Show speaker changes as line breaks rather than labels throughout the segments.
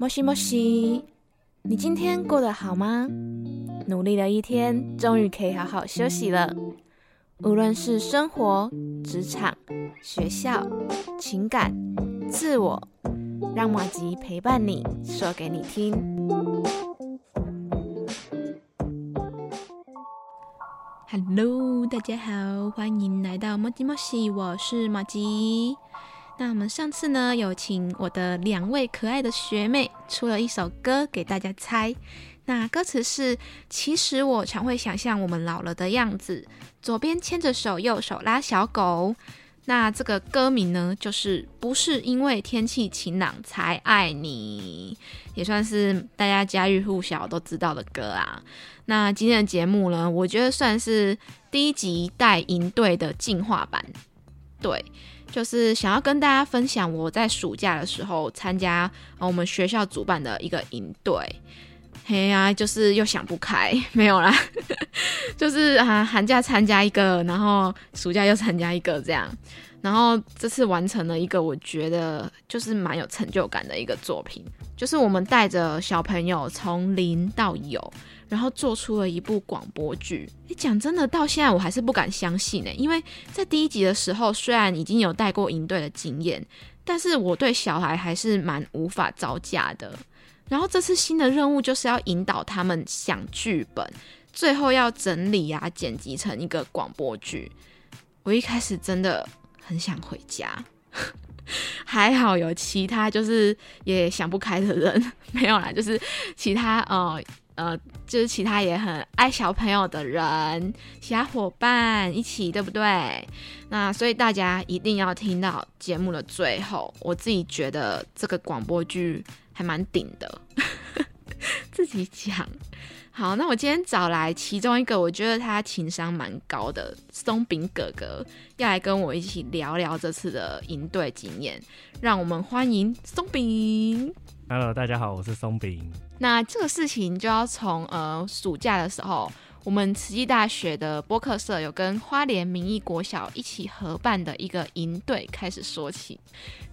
莫西莫西，你今天过得好吗？努力了一天，终于可以好好休息了。无论是生活、职场、学校、情感、自我，让马吉陪伴你，说给你听。Hello，大家好，欢迎来到莫吉莫西，我是马吉。那我们上次呢，有请我的两位可爱的学妹出了一首歌给大家猜。那歌词是：其实我常会想象我们老了的样子，左边牵着手，右手拉小狗。那这个歌名呢，就是不是因为天气晴朗才爱你，也算是大家家喻户晓都知道的歌啊。那今天的节目呢，我觉得算是第一集带营队的进化版，对。就是想要跟大家分享我在暑假的时候参加我们学校主办的一个营队，嘿呀，就是又想不开，没有啦，就是啊寒假参加一个，然后暑假又参加一个这样，然后这次完成了一个我觉得就是蛮有成就感的一个作品，就是我们带着小朋友从零到有。然后做出了一部广播剧。你讲真的，到现在我还是不敢相信呢。因为在第一集的时候，虽然已经有带过营队的经验，但是我对小孩还是蛮无法招架的。然后这次新的任务就是要引导他们想剧本，最后要整理啊剪辑成一个广播剧。我一开始真的很想回家，还好有其他就是也想不开的人，没有啦，就是其他呃。呃，就是其他也很爱小朋友的人，其他伙伴一起，对不对？那所以大家一定要听到节目的最后。我自己觉得这个广播剧还蛮顶的，自己讲。好，那我今天找来其中一个，我觉得他情商蛮高的松饼哥哥，要来跟我一起聊聊这次的营队经验。让我们欢迎松饼。
Hello，大家好，我是松饼。
那这个事情就要从呃暑假的时候，我们慈济大学的播客社有跟花莲民意国小一起合办的一个营队开始说起。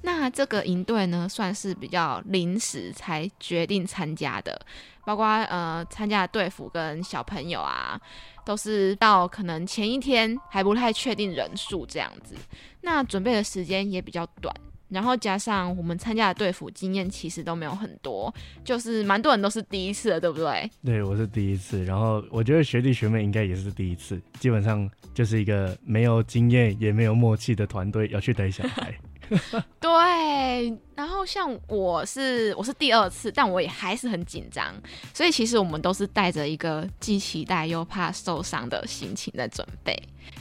那这个营队呢，算是比较临时才决定参加的，包括呃参加的队服跟小朋友啊，都是到可能前一天还不太确定人数这样子。那准备的时间也比较短。然后加上我们参加的队服经验其实都没有很多，就是蛮多人都是第一次的，对不对？
对，我是第一次。然后我觉得学弟学妹应该也是第一次，基本上就是一个没有经验也没有默契的团队要去带小孩。
对，然后像我是我是第二次，但我也还是很紧张，所以其实我们都是带着一个既期待又怕受伤的心情在准备。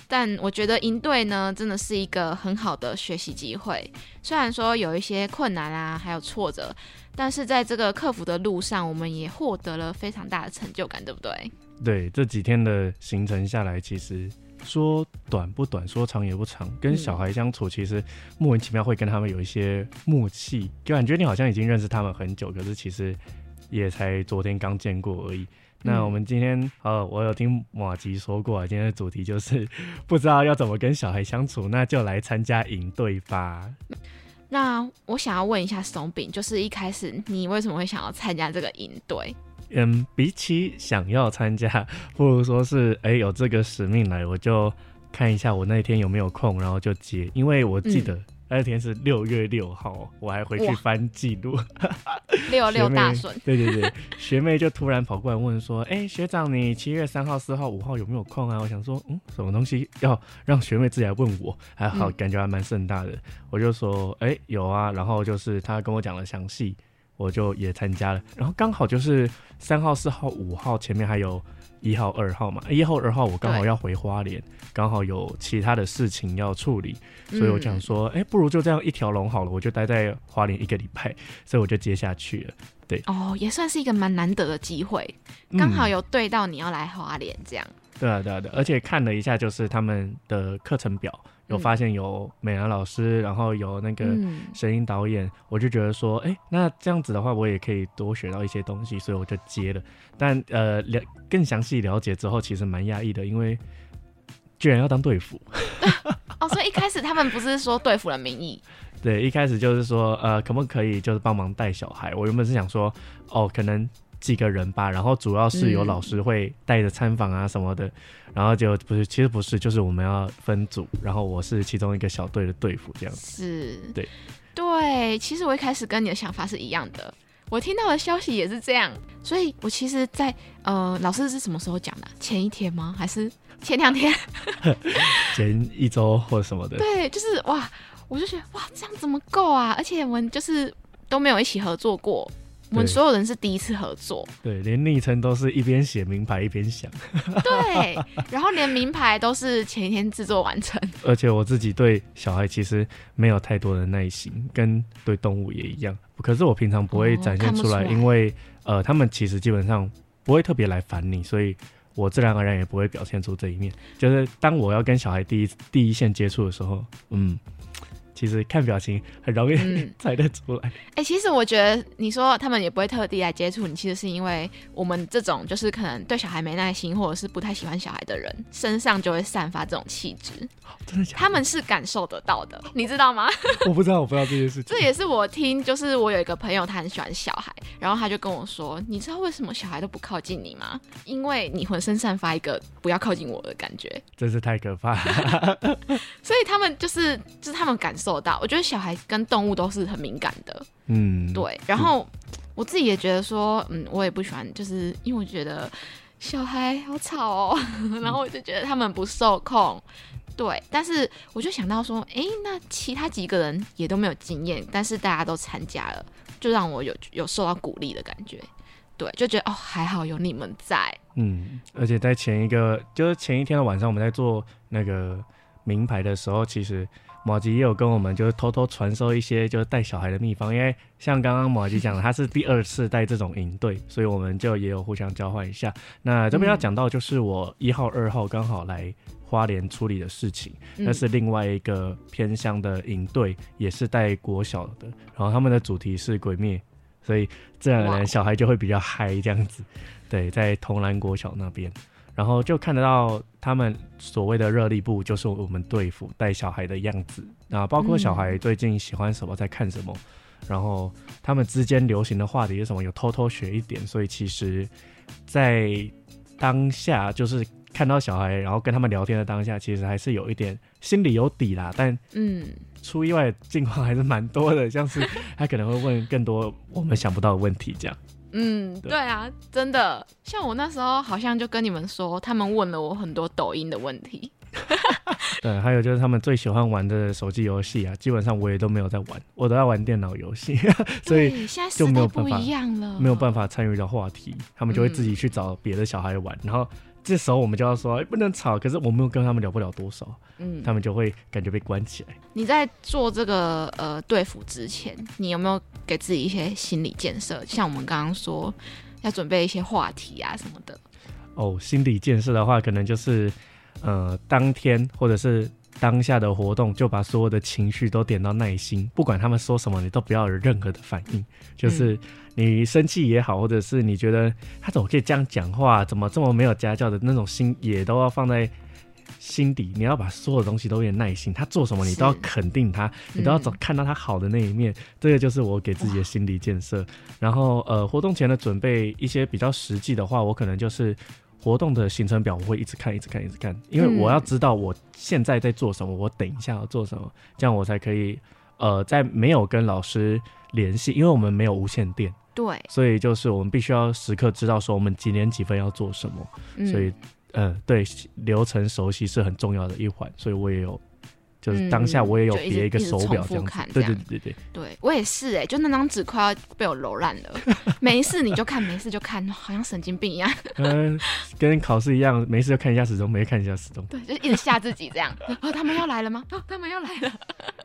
但我觉得应对呢，真的是一个很好的学习机会。虽然说有一些困难啊，还有挫折，但是在这个克服的路上，我们也获得了非常大的成就感，对不对？
对，这几天的行程下来，其实说短不短，说长也不长。跟小孩相处，其实莫名其妙会跟他们有一些默契，就感觉你好像已经认识他们很久，可是其实也才昨天刚见过而已。那我们今天，呃，我有听马吉说过，今天的主题就是不知道要怎么跟小孩相处，那就来参加营队吧。
那我想要问一下松饼，就是一开始你为什么会想要参加这个营队？
嗯，比起想要参加，不如说是，哎，有这个使命来，我就看一下我那天有没有空，然后就接，因为我记得。那天是六月六号，我还回去翻记录。
六 六大顺。
对对对，学妹就突然跑过来问说：“哎，学长，你七月三号、四号、五号有没有空啊？”我想说，嗯，什么东西要让学妹自己来问我？还好，感觉还蛮盛大的。我就说：“哎，有啊。”然后就是她跟我讲了详细，我就也参加了。然后刚好就是三号、四号、五号前面还有。一号、二号嘛，一号、二号我刚好要回花莲，刚好有其他的事情要处理，所以我想说，哎，不如就这样一条龙好了，我就待在花莲一个礼拜，所以我就接下去了。对，
哦，也算是一个蛮难得的机会，刚好有对到你要来花莲这样。
对啊，对啊，对，而且看了一下，就是他们的课程表。有发现有美兰老师，然后有那个声音导演，我就觉得说，哎，那这样子的话，我也可以多学到一些东西，所以我就接了。但呃，了更详细了解之后，其实蛮压抑的，因为居然要当队服。
哦，所以一开始他们不是说队服的名义，
对，一开始就是说，呃，可不可以就是帮忙带小孩？我原本是想说，哦，可能几个人吧，然后主要是有
嗯
老师会带着参访啊什么的，然后就不是，其实不是，就是我们要分组，然后我是其中一个小队的队服这样子。
是，
对，
对。其实我一开始跟你的想法是一样的，我听到的消息也是这样，所以我其实在，呃，老师是什么时候讲的啊？前一天吗？还是前两天？
前一周或者什么的，
对，就是哇，我就觉得哇，这样怎么够啊？而且我们就是都没有一起合作过，我们所有人是第一次合作，
对，连昵称都是一边写名牌一边想，
对，然后连名牌都是前一天制作完成，
而且我自己对小孩其实没有太多的耐心，跟对动物也一样。可是我平常不会
哦
展现出来。因为呃，他们其实基本上不会特别来烦你，所以我自然而然也不会表现出这一面。就是当我要跟小孩第一第一线接触的时候，嗯，其实看表情很容易、
嗯
猜得出来。
哎、其实我觉得你说他们也不会特地来接触你，其实是因为我们这种就是可能对小孩没耐心，或者是不太喜欢小孩的人，身上就会散发这种气质，
真的假的？
他们是感受得到的，你知道吗？
我不知道，我不知道这件事情
这。也是我听，就是我有一个朋友，他很喜欢小孩，然后他就跟我说，你知道为什么小孩都不靠近你吗？因为你浑身散发一个不要靠近我的感觉，
真是太可怕了。
所以他们就是就是他们感受到，我觉得小孩跟动物都是很敏感的，
嗯，
对。然后我自己也觉得说，嗯，我也不喜欢，就是因为我觉得小孩好吵哦，然后我就觉得他们不受控。对，但是我就想到说，哎，那其他几个人也都没有经验，但是大家都参加了，就让我有有受到鼓励的感觉。对，就觉得哦，还好有你们在。
嗯，而且在前一个，就是前一天的晚上，我们在做那个名牌的时候，其实马吉也有跟我们就是偷偷传授一些就是带小孩的秘方，因为像刚刚马吉讲的，他是第二次带这种营队，所以我们就也有互相交换一下。那这边要讲到就是我一号、二号刚好来花莲处理的事情，
嗯
那是另外一个偏乡的营队，也是带国小的，然后他们的主题是鬼灭，所以自然而
哇
然小孩就会比较嗨这样子。对，在同兰国小那边，然后就看得到他们所谓的热力部，就是我们队服带小孩的样子啊，包括小孩最近喜欢什么，在看什么，然后他们之间流行的话题是什么，有偷偷学一点，所以其实，在当下就是看到小孩，然后跟他们聊天的当下，其实还是有一点心里有底啦，但
嗯，
出意外的境况还是蛮多的，像是他可能会问更多我们想不到的问题，这样。
嗯，
对。
对啊，真的，像我那时候好像就跟你们说，他们问了我很多抖音的问题。
对，还有就是他们最喜欢玩的手机游戏啊，基本上我也都没有在玩，我都在玩电脑游戏，所以就没有办法
一样了，
没有办法参与到话题，他们就会自己去找别的小孩玩，然后这时候我们就要说、哎不能吵，可是我没有跟他们聊不了多少，
嗯，
他们就会感觉被关起来。
你在做这个呃对付之前，你有没有给自己一些心理建设？像我们刚刚说要准备一些话题啊什么的。
哦，心理建设的话，可能就是呃当天或者是当下的活动，就把所有的情绪都点到耐心，不管他们说什么，你都不要有任何的反应。就是你生气也好，或者是你觉得他怎么可以这样讲话，怎么这么没有家教的那种心，也都要放在。心底，你要把所有东西都有点耐心，他做什么你都要肯定他，你都要找
嗯
看到他好的那一面，这个就是我给自己的心理建设。然后呃，活动前的准备一些比较实际的话，我可能就是活动的行程表，我会一直看，一直看，一直看，因为
嗯
我要知道我现在在做什么，我等一下要做什么，这样我才可以呃，在没有跟老师联系，因为我们没有无线电，
对，
所以就是我们必须要时刻知道说我们几点几分要做什么，
嗯。
所以呃，对流程熟悉是很重要的一环，所以我也有。就是当下我也有别一个手表
重复
这样子，对对对对对，
对我也是哎、就那张纸快要被我揉烂了，没事你就看，没事就看，好像神经病一样。
嗯，跟考试一样，没事就看一下时钟，没事看一下时钟。
对，就一直吓自己这样。哦，他们要来了吗？哦，他们要来了。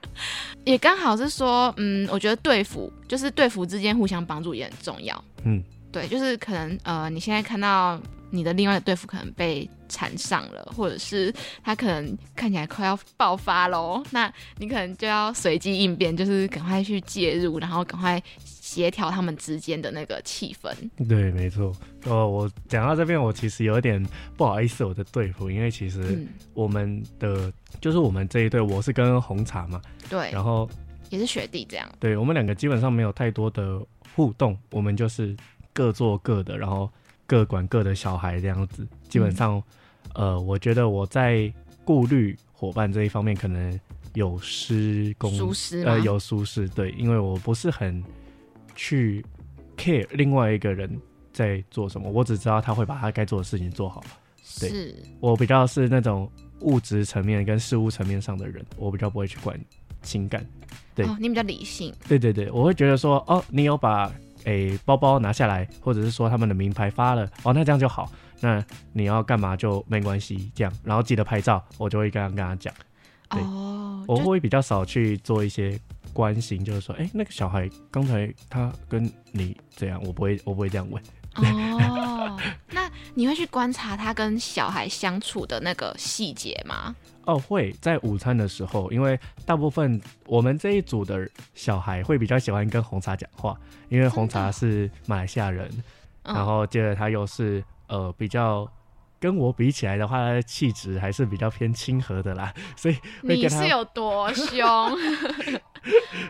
也刚好是说，嗯，我觉得队服就是队服之间互相帮助也很重要。
嗯，
对，就是可能呃，你现在看到你的另外一个队服可能被缠上了，或者是他可能看起来快要爆发喽，那你可能就要随机应变，就是赶快去介入，然后赶快协调他们之间的那个气氛。
对，没错。哦，我讲到这边，我其实有点不好意思，我的队服，因为其实
嗯，
我们的就是我们这一队，我是跟红茶嘛，
对，
然后
也是学弟这样。
对我们两个基本上没有太多的互动，我们就是各做各的，然后各管各的小孩这样子。基本上，呃，我觉得我在顾虑伙伴这一方面可能有失公
疏失
呃，有舒适，对，因为我不是很去 care 另外一个人在做什么，我只知道他会把他该做的事情做好。对
是，
我比较是那种物质层面跟事物层面上的人，我比较不会去管情感。对
哦，你比较理性。
对对对，我会觉得说，哦，你有把诶包包拿下来，或者是说他们的名牌发了，哦，那这样就好。那你要干嘛就没关系，这样，然后记得拍照，我就会这样跟他讲。对
哦，
我会比较少去做一些关心，就是说，哎、那个小孩刚才他跟你这样，我不会，我不会这样问。
哦，那你会去观察他跟小孩相处的那个细节吗？
哦，会在午餐的时候，因为大部分我们这一组的小孩会比较喜欢跟红茶讲话，因为红茶是马来西亚人，
嗯
然后接着他又是呃比较跟我比起来的话，他的气质还是比较偏亲和的啦，所以
你是有多凶？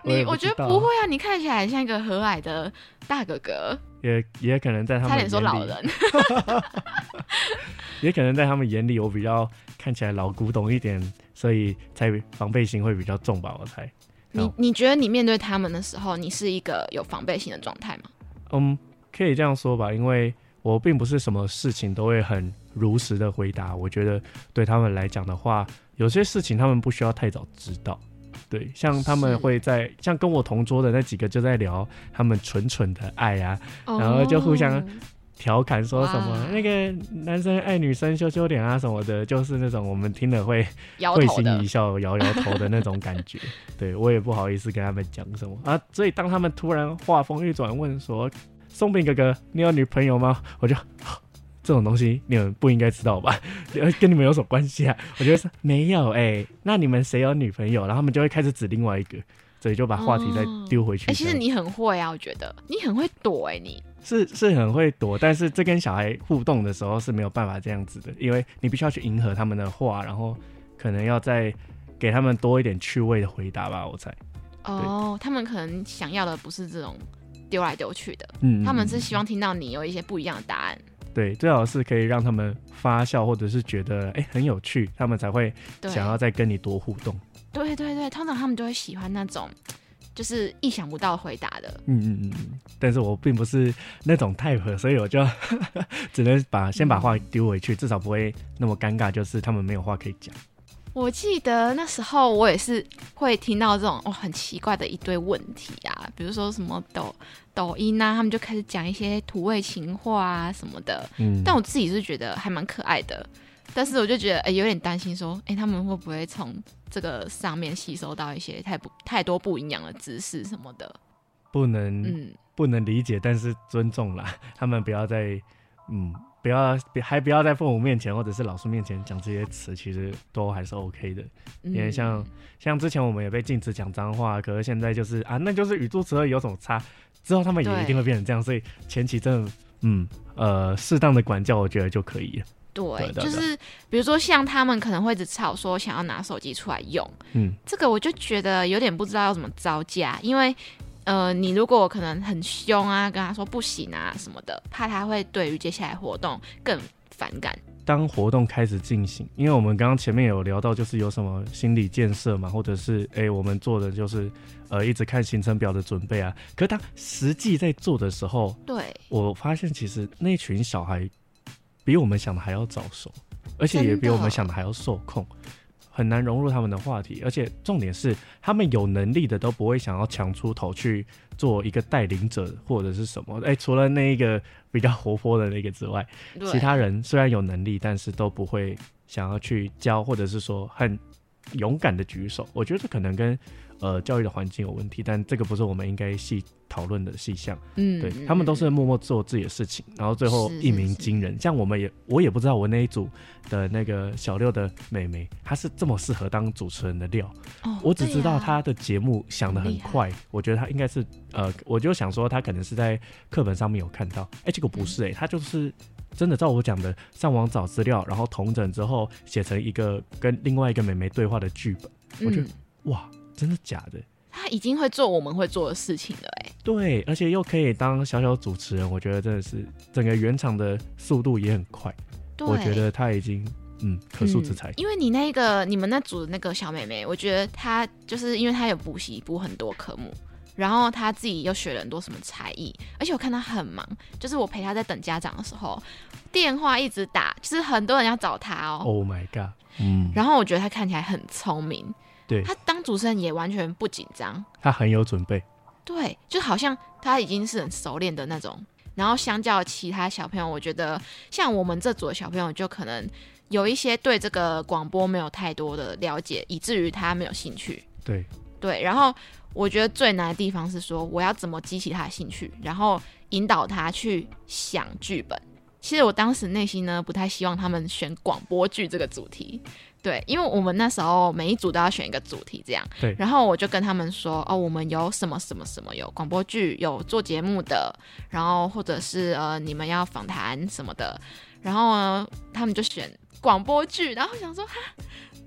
你我觉得不会啊，你看起来像一个和蔼的大哥哥，
也也可能在他们
差点说老人。
也可能在他们眼里我比较看起来老古董一点，所以才防备心会比较重吧，我猜。
你你觉得你面对他们的时候，你是一个有防备心的状态吗？
嗯，可以这样说吧，因为我并不是什么事情都会很如实的回答。我觉得对他们来讲的话，有些事情他们不需要太早知道。对，像他们会在像跟我同桌的那几个就在聊他们蠢蠢的爱啊，然后就互相
哦
调侃说什么那个男生爱女生羞羞脸啊什么的，就是那种我们听了会会心一笑、摇摇头的那种感觉。对我也不好意思跟他们讲什么啊，所以当他们突然话锋一转问说：“松饼哥哥，你有女朋友吗？”我就。这种东西你们不应该知道吧？呃 跟你们有什么关系啊？我觉得是没有哎、那你们谁有女朋友？然后他们就会开始指另外一个，所以就把话题再
哦
丢回去这
哎、
样。
其实你很会啊，我觉得你很会躲哎、你
是是很会躲，但是这跟小孩互动的时候是没有办法这样子的，因为你必须要去迎合他们的话，然后可能要再给他们多一点趣味的回答吧，我猜。
哦，他们可能想要的不是这种丢来丢去的，
嗯
他们是希望听到你有一些不一样的答案。
对，最好是可以让他们发笑，或者是觉得哎、很有趣，他们才会，想要再跟你多互动。
对对对，通常他们就会喜欢那种就是意想不到回答的。
嗯嗯嗯嗯，但是我并不是那种 type，所以我就 只能把先把话丢回去，至少不会那么尴尬，就是他们没有话可以讲。
我记得那时候我也是会听到这种哦很奇怪的一堆问题啊，比如说什么抖抖音啊，他们就开始讲一些土味情话啊什么的。
嗯，
但我自己是觉得还蛮可爱的，但是我就觉得哎、有点担心说，哎、他们会不会从这个上面吸收到一些太不太多不营养的知识什么的？
不能
嗯，
不能理解，但是尊重啦。他们不要再，嗯，不要还不要在父母面前或者是老师面前讲这些词，其实都还是 OK 的。
嗯
因为像像之前我们也被禁止讲脏话，可是现在就是啊，那就是语助词而已，有什么差？之后他们也一定会变成这样，所以前期真的，嗯呃，适当的管教，我觉得就可以了。
对，
对对
就是比如说像他们可能会一直吵说想要拿手机出来用，
嗯，
这个我就觉得有点不知道要怎么招架，因为呃，你如果可能很凶啊，跟他说不行啊什么的，怕他会对于接下来活动更反感。
当活动开始进行，因为我们刚刚前面有聊到，就是有什么心理建设嘛，或者是诶我们做的就是呃一直看行程表的准备啊。可是当实际在做的时候，
对，
我发现其实那群小孩比我们想的还要早熟，而且也比我们想的还要受控，很难融入他们的话题。而且重点是，他们有能力的都不会想要抢出头去做一个带领者或者是什么。哎，除了那一个比较活泼的那个之外，其他人虽然有能力，但是都不会想要去教，或者是说很勇敢的举手。我觉得可能跟呃教育的环境有问题，但这个不是我们应该细讨论的细项。
嗯，
对他们都是默默做自己的事情，然后最后一鸣
是
惊人。像我们也我也不知道我那一组的那个小六的妹妹，她是这么适合当主持人的料。
哦
我只知道她的节目想的很快，我觉得她应该是呃，我就想说她可能是在课本上面有看到，哎、结果不是哎、她就是。真的照我讲的，上网找资料，然后同整之后写成一个跟另外一个美眉对话的剧本。我觉得
嗯，
哇，真的假的？
他已经会做我们会做的事情了，哎，
对，而且又可以当小小主持人，我觉得真的是整个原厂的速度也很快。
对，
我觉得他已经嗯可塑之才
嗯。因为你那个你们那组的那个小妹妹，我觉得她就是因为她有补习补很多科目，然后她自己又学了很多什么才艺，而且我看她很忙，就是我陪她在等家长的时候，电话一直打，就是很多人要找她哦。
Oh my god！嗯，
然后我觉得她看起来很聪明，
对
他当主持人也完全不紧张，
他很有准备。
对，就好像他已经是很熟练的那种。然后相较其他小朋友，我觉得像我们这组的小朋友，就可能有一些对这个广播没有太多的了解，以至于他没有兴趣。
对，
对，然后我觉得最难的地方是说，我要怎么激起他的兴趣，然后引导他去想剧本。其实我当时内心呢，不太希望他们选广播剧这个主题，对，因为我们那时候每一组都要选一个主题，这样。
对
然后我就跟他们说，哦，我们有什么什么什么，有广播剧，有做节目的，然后或者是呃，你们要访谈什么的，然后呢，他们就选广播剧，然后我想说，哈，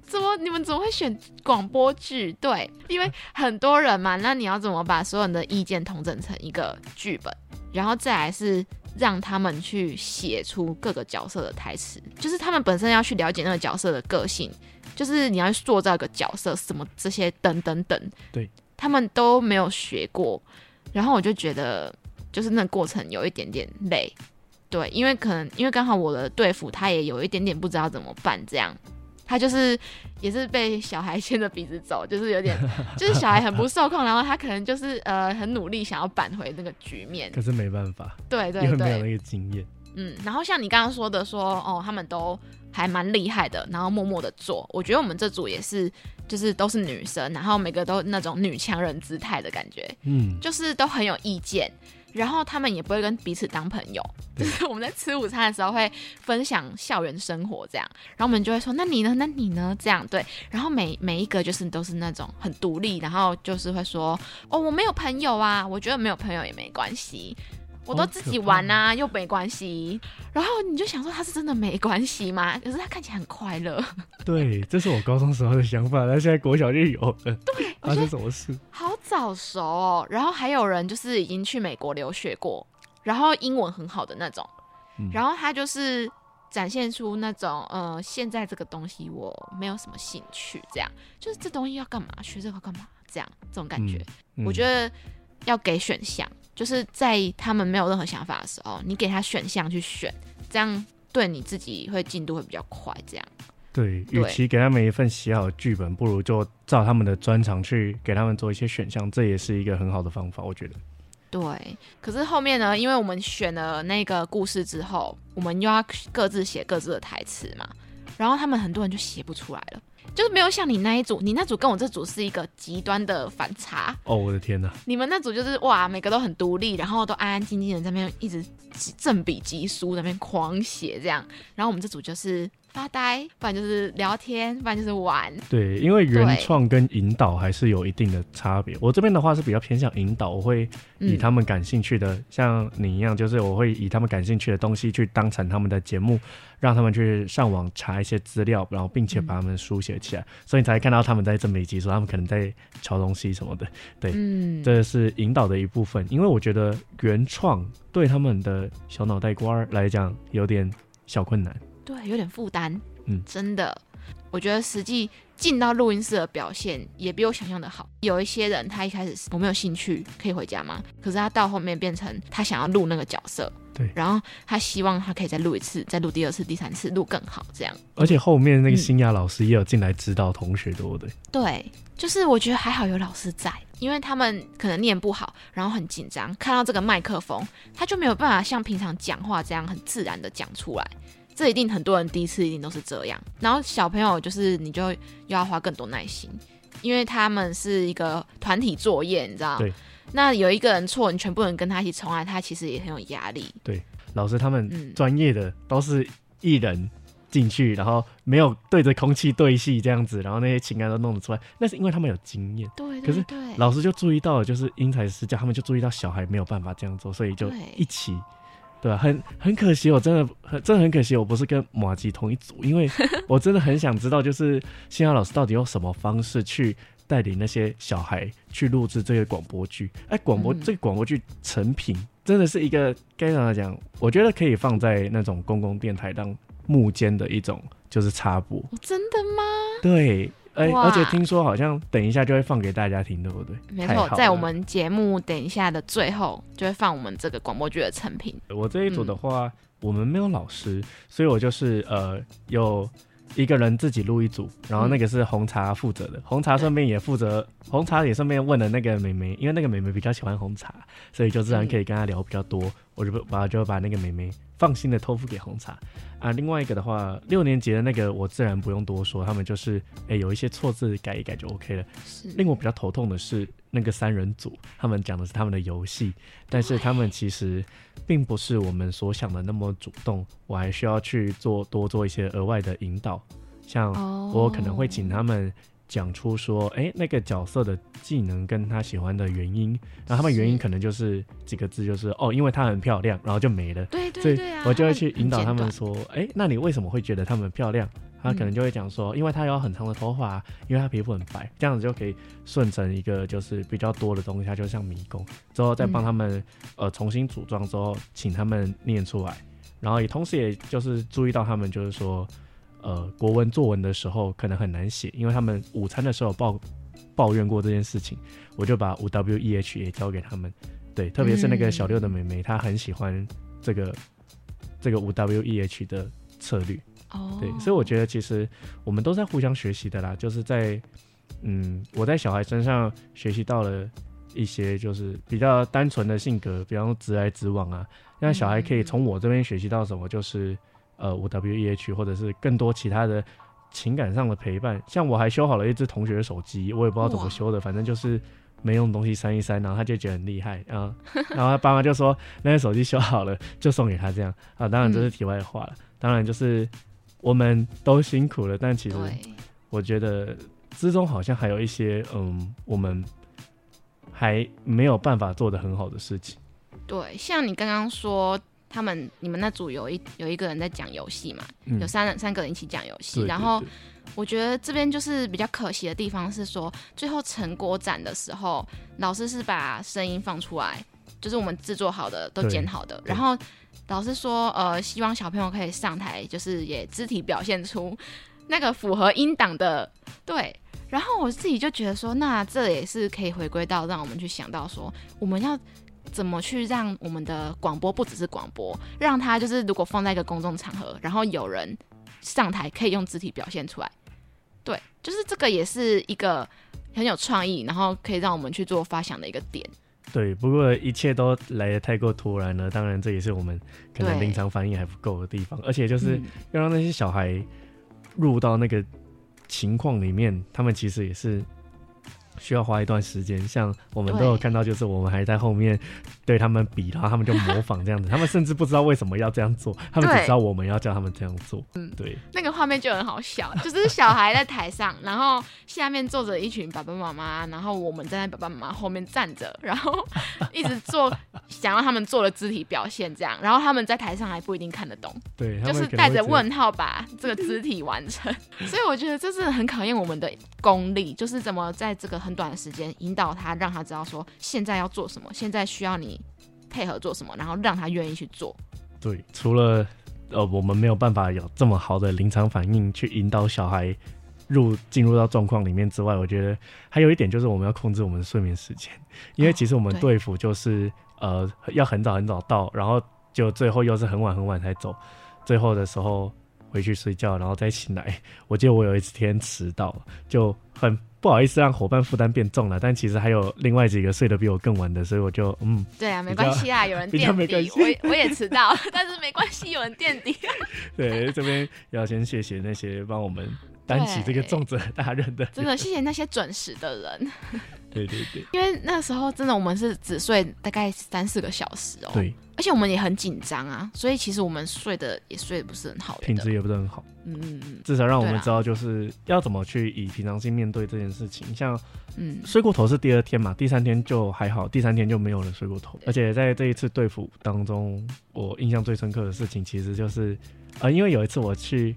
怎么你们怎么会选广播剧？对，因为很多人嘛，那你要怎么把所有人的意见统整成一个剧本，然后再来是让他们去写出各个角色的台词，就是他们本身要去了解那个角色的个性，就是你要去塑造一个角色，什么这些等等等，
对，
他们都没有学过，然后我就觉得就是那个过程有一点点累。对，因为可能因为刚好我的队服他也有一点点不知道怎么办，这样他就是也是被小孩牵着鼻子走，就是有点 就是小孩很不受控，然后他可能就是呃很努力想要扳回那个局面，
可是没办法，
对对对，
因为没有那个经验。
嗯，然后像你刚刚说的说哦，他们都还蛮厉害的，然后默默的做，我觉得我们这组也是，就是都是女生，然后每个都那种女强人姿态的感觉，
嗯，
就是都很有意见，然后他们也不会跟彼此当朋友，就是我们在吃午餐的时候会分享校园生活这样，然后我们就会说，那你呢？那你呢？这样对，然后每每一个就是都是那种很独立，然后就是会说，哦，我没有朋友啊，我觉得没有朋友也没关系。我都自己玩啊，又没关系。然后你就想说他是真的没关系吗？可是他看起来很快乐，
对，这是我高中时候的想法，但现在国小就有了。对，发生什么事？
好早熟哦。然后还有人就是已经去美国留学过，然后英文很好的那种。
嗯
然后他就是展现出那种呃，现在这个东西我没有什么兴趣，这样就是这东西要干嘛，学这个干嘛，这样这种感觉。
嗯
我觉得要给选项，就是在他们没有任何想法的时候，你给他选项去选，这样对你自己会进度会比较快。这样，
对，与其给他们一份写好的剧本，不如就照他们的专长去给他们做一些选项，这也是一个很好的方法，我觉得。
对。可是后面呢，因为我们选了那个故事之后，我们又要各自写各自的台词嘛，然后他们很多人就写不出来了。就是没有像你那一组，你那组跟我这组是一个极端的反差。
哦，我的天哪！
你们那组就是哇，每个都很独立，然后都安安静静的在那边一直正笔疾书，在那边狂写这样。然后我们这组就是发呆，不然就是聊天，不然就是玩。
对，因为原创跟引导还是有一定的差别。我这边的话是比较偏向引导，我会以
嗯
他们感兴趣的，像你一样，就是我会以他们感兴趣的东西去当成他们的节目，让他们去上网查一些资料，然后并且把他们书写起来，所以你才会看到他们在这么一集说，他们可能在抄东西什么的。对
嗯，
这是引导的一部分，因为我觉得原创对他们的小脑袋瓜儿来讲有点小困难。
对，有点负担。
嗯
真的，我觉得实际进到录音室的表现也比我想象的好。有一些人他一开始是我没有兴趣，可以回家吗？可是他到后面变成他想要录那个角色，
对
然后他希望他可以再录一次，再录第二次、第三次，录更好，这样。
而且后面那个
嗯
新雅老师也有进来指导同学，对不对？
对，就是我觉得还好有老师在，因为他们可能念不好，然后很紧张，看到这个麦克风，他就没有办法像平常讲话这样很自然的讲出来。这一定很多人第一次一定都是这样，然后小朋友就是你就又要花更多耐心，因为他们是一个团体作业，你知道？
对。
那有一个人错，你全部人跟他一起重来，他其实也很有压力。
对，老师他们
嗯
专业的都是一人进去，然后没有对着空气对戏这样子，然后那些情感都弄得出来，那是因为他们有经验。
对
可是老师就注意到了，就是因材施教，他们就注意到小孩没有办法这样做，所以就一起，对吧、很很可惜，我真的很真的很可惜，我不是跟马吉同一组，因为 我真的很想知道，就是新瑶老师到底用什么方式去带领那些小孩去录制这个广播剧。哎，广播、
嗯
这个广播剧成品真的是一个该怎么讲？我觉得可以放在那种公共电台当幕间的一种就是插播。
哦真的吗？
对，哎、
哇
而且听说好像等一下就会放给大家听，对不对？
没错，在我们节目等一下的最后，就会放我们这个广播剧的成品。
我这一组
嗯
的话，我们没有老师，所以我就是呃有一个人自己录一组，然后那个是红茶负责的，红茶顺便也负责，红茶也顺便问了那个美眉，因为那个美眉比较喜欢红茶，所以就自然可以跟她聊比较多，我就把就把那个美眉放心的托付给红茶。啊，另外一个的话，六年级的那个我自然不用多说，他们就是哎、有一些错字改一改就 OK 了。
是，
令我比较头痛的是那个三人组，他们讲的是他们的游戏，但是他们其实并不是我们所想的那么主动，我还需要去做多做一些额外的引导，像
哦
我可能会请他们讲出说，哎、那个角色的技能跟他喜欢的原因，然后他们原因可能就是几个字，就是哦，因为她很漂亮，然后就没了。
对对对啊，
我就会去引导他们说，哎、那你为什么会觉得她们漂亮？他可能就会讲说，因为她有很长的头发，因为她皮肤很白，这样子就可以顺成一个就是比较多的东西，它就像迷宫。之后再帮他们、呃重新组装之后，请他们念出来，然后也同时也就是注意到他们就是说，呃国文作文的时候可能很难写，因为他们午餐的时候抱抱怨过这件事情，我就把五 W E H 也交给他们。对，特别是那个小六的妹妹，她很喜欢这个这个五 W E H 的策略。
哦，
对，所以我觉得其实我们都在互相学习的啦，就是在嗯，我在小孩身上学习到了一些就是比较单纯的性格，比方说直来直往啊，让小孩可以从我这边学习到什么，就是呃五 W E H 或者是更多其他的情感上的陪伴。像我还修好了一只同学的手机，我也不知道怎么修的，反正就是。没用的东西删一删，然后他就觉得很厉害，然后然后他爸妈就说那个手机修好了就送给他这样啊，当然这是题外话了，当然就是我们都辛苦了，但其实，我觉得之中好像还有一些嗯，我们还没有办法做的很好的事情。
对，像你刚刚说，他们你们那组有一有一个人在讲游戏嘛，
嗯。
有三人三个人一起讲游戏，
对
然后我觉得这边就是比较可惜的地方是说，最后成果展的时候，老师是把声音放出来，就是我们制作好的都剪好的，然后老师说，呃，希望小朋友可以上台，就是也肢体表现出那个符合音档的。对。然后我自己就觉得说，那这也是可以回归到让我们去想到说，我们要怎么去让我们的广播不只是广播，让它就是如果放在一个公众场合，然后有人上台可以用肢体表现出来，对，就是这个也是一个很有创意，然后可以让我们去做发想的一个点。
对，不过一切都来的太过突然了，当然这也是我们可能临场反应还不够的地方，而且就是
嗯
要让那些小孩入到那个情况里面，他们其实也是需要花一段时间。像我们都有看到，就是我们还在后面对他们比，然后他们就模仿这样子，他们甚至不知道为什么要这样做，他们只知道我们要叫他们这样做。
嗯
对，
那个画面就很好笑，就是小孩在台上，然后下面坐着一群爸爸妈妈，然后我们站在爸爸妈妈后面站着，然后一直做想让他们做的肢体表现，这样，然后他们在台上还不一定看得懂，
对，
就是带着问号把这个肢体完成，所以我觉得这是很考验我们的功力，就是怎么在这个很短的时间引导他，让他知道说现在要做什么，现在需要你配合做什么，然后让他愿意去做。
对，除了呃我们没有办法有这么好的临场反应去引导小孩入进入到状况里面之外，我觉得还有一点就是我们要控制我们的睡眠时间，因为其实我们
对
队服就是、呃要很早很早到，然后就最后又是很晚很晚才走，最后的时候回去睡觉，然后再醒来。我记得我有一天迟到，就很不好意思让伙伴负担变重了，但其实还有另外几个睡得比我更晚的，所以我就嗯，
对啊，没关系啊，有人垫底，我也我也迟到，但是没关系，有人垫底。
对，这边要先谢谢那些帮我们担起这个重责大任的。
真的谢谢那些准时的人。
对对对，
因为那时候真的我们是只睡大概三四个小时哦。
对，
而且我们也很紧张啊，所以其实我们睡的也睡得不是很好，
品质也不是很好。
嗯嗯嗯，
至少让我们知道就是要怎么去以平常心面对这件事情。像
嗯，
睡过头是第二天嘛，第三天就还好，第三天就没有了睡过头。而且在这一次对付当中，我印象最深刻的事情其实就是，呃，因为有一次我去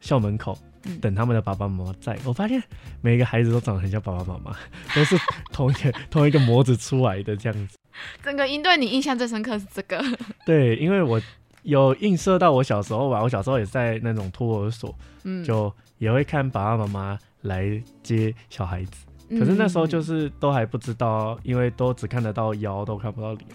校门口。等他们的爸爸妈妈在，我发现每一个孩子都长得很像爸爸妈妈，都是 同一个同一个模子出来的这样子。
整个营队你印象最深刻是这个？
对，因为我有映射到我小时候吧，我小时候也在那种托儿所，嗯，就也会看爸爸妈妈来接小孩子，可是那时候就是都还不知道，因为都只看得到腰，都看不到脸，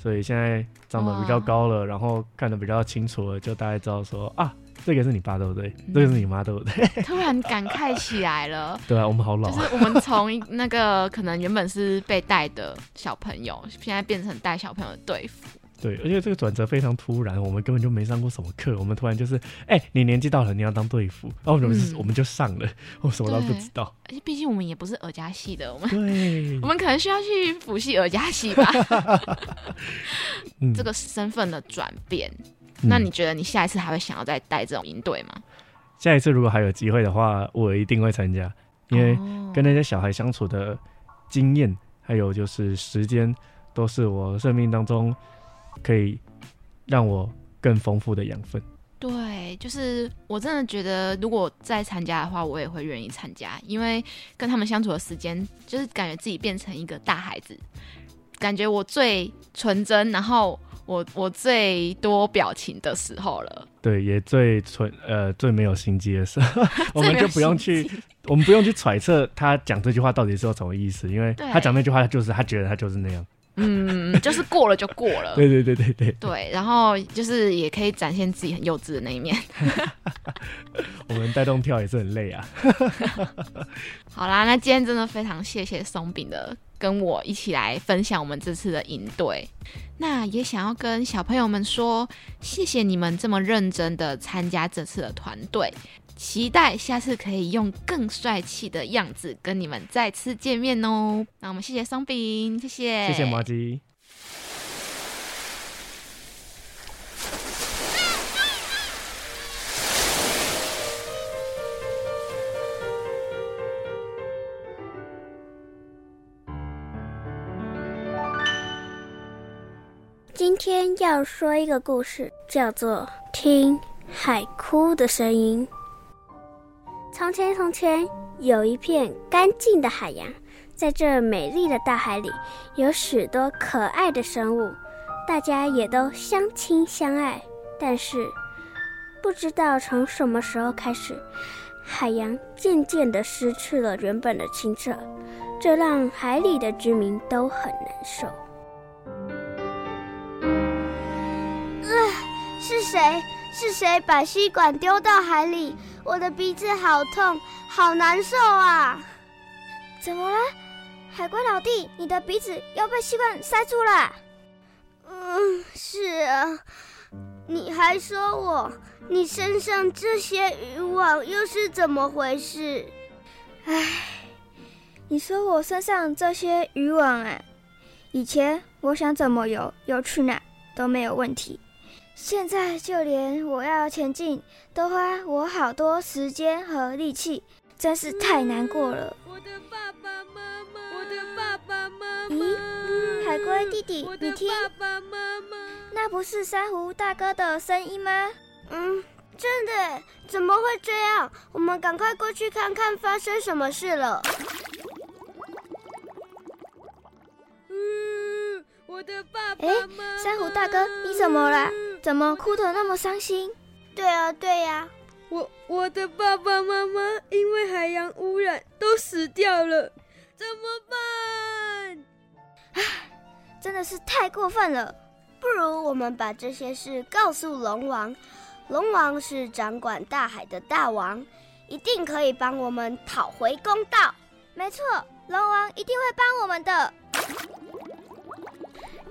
所以现在长得比较高了，然后看得比较清楚了，就大概知道说啊。这个是你爸对不对？这个是你妈对不对？
突然感慨起来了。
对啊，我们好老。
就是我们从那个可能原本是被带的小朋友，现在变成带小朋友的队服。
对，而且这个转折非常突然，我们根本就没上过什么课，我们突然就是，哎，你年纪到了，你要当队服，然后我们我们就上了，我什么都不知道。
而且毕竟我们也不是儿家系的，我们
对，
我们可能需要去辅系儿家系吧。这个身份的转变。那你觉得你下一次还会想要再带这种营队吗？
下一次如果还有机会的话，我一定会参加，因为跟那些小孩相处的经验，还有就是时间，都是我生命当中可以让我更丰富的养分。
对，就是我真的觉得，如果再参加的话，我也会愿意参加，因为跟他们相处的时间，就是感觉自己变成一个大孩子，感觉我最纯真，然后。我我最多表情的时候了，
对，也最纯呃最没有心机的时候，我们就不用去，我们不用去揣测他讲这句话到底是有什么意思，因为他讲那句话就是他觉得他就是那样，
嗯，就是过了就过了，
对对对对对，
对，然后就是也可以展现自己很幼稚的那一面，
我们带动跳也是很累啊，
好啦，那今天真的非常谢谢松饼的。跟我一起来分享我们这次的营队，那也想要跟小朋友们说，谢谢你们这么认真的参加这次的团队，期待下次可以用更帅气的样子跟你们再次见面哦。那我们谢谢松饼，谢谢，
谢谢麻吉。
今天要说一个故事，叫做《听海哭的声音》。从前，从前有一片干净的海洋，在这美丽的大海里，有许多可爱的生物，大家也都相亲相爱。但是，不知道从什么时候开始，海洋渐渐的失去了原本的清澈，这让海里的居民都很难受。
是谁？是谁把吸管丢到海里？我的鼻子好痛，好难受啊！
怎么了，海龟老弟？你的鼻子要被吸管塞住了？
嗯，是啊。你还说我，你身上这些渔网又是怎么回事？
唉，你说我身上这些渔网啊，以前我想怎么游游去哪都没有问题。现在就连我要前进，都花我好多时间和力气，真是太难过了。
我的爸爸妈妈，我的爸爸妈妈。
咦，海龟弟弟，你听，
爸爸妈妈，
那不是珊瑚大哥的声音吗？
嗯，真的？怎么会这样？我们赶快过去看看发生什么事了。嗯，我的爸爸妈妈。
珊瑚大哥，你怎么了？怎么哭得那么伤心？
对啊，对呀，我我的爸爸妈妈因为海洋污染都死掉了，怎么办？
唉，真的是太过分了。
不如我们把这些事告诉龙王，龙王是掌管大海的大王，一定可以帮我们讨回公道。
没错，龙王一定会帮我们的。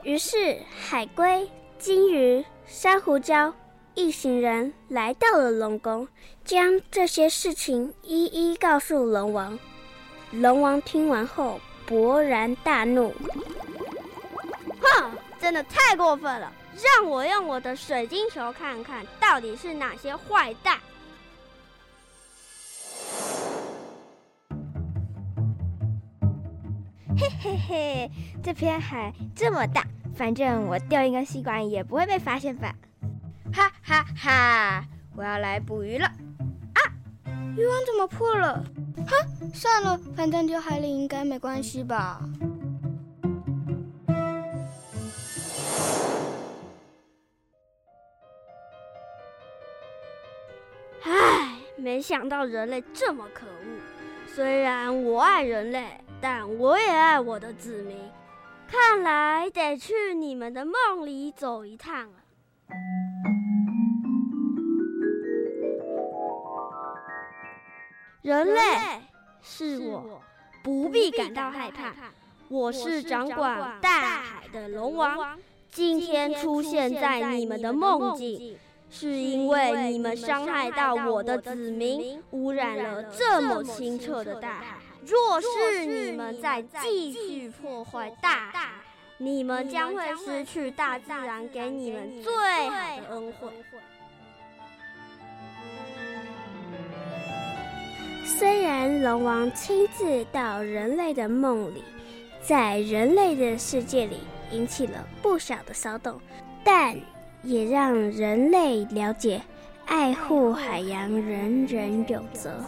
于是海龟、金鱼。珊瑚礁一
行人来到了龙宫，将这些事情一一告诉龙王。龙王听完后勃然大怒：“
哼，真的太过分了！让我用我的水晶球看看到底是哪些坏蛋。”
嘿嘿嘿，这片海这么大，反正我掉一根吸管也不会被发现吧？哈哈哈！我要来捕鱼了。啊，渔网怎么破了？哼，算了，反正丢海里应该没关系吧。
唉，没想到人类这么可恶。虽然我爱人类。但我也爱我的子民，看来得去你们的梦里走一趟了。人类是我，不必感到害怕。我是掌管大海的龙王，今天出现在你们的梦境，是因为你们伤害到我的子民，污染了这么清澈的大海。若是你们再继续破坏大海，你们将会失去大自然给你们最好的恩惠。
虽然龙王亲自到人类的梦里，在人类的世界里引起了不小的骚动，但也让人类了解，爱护海洋人人有责。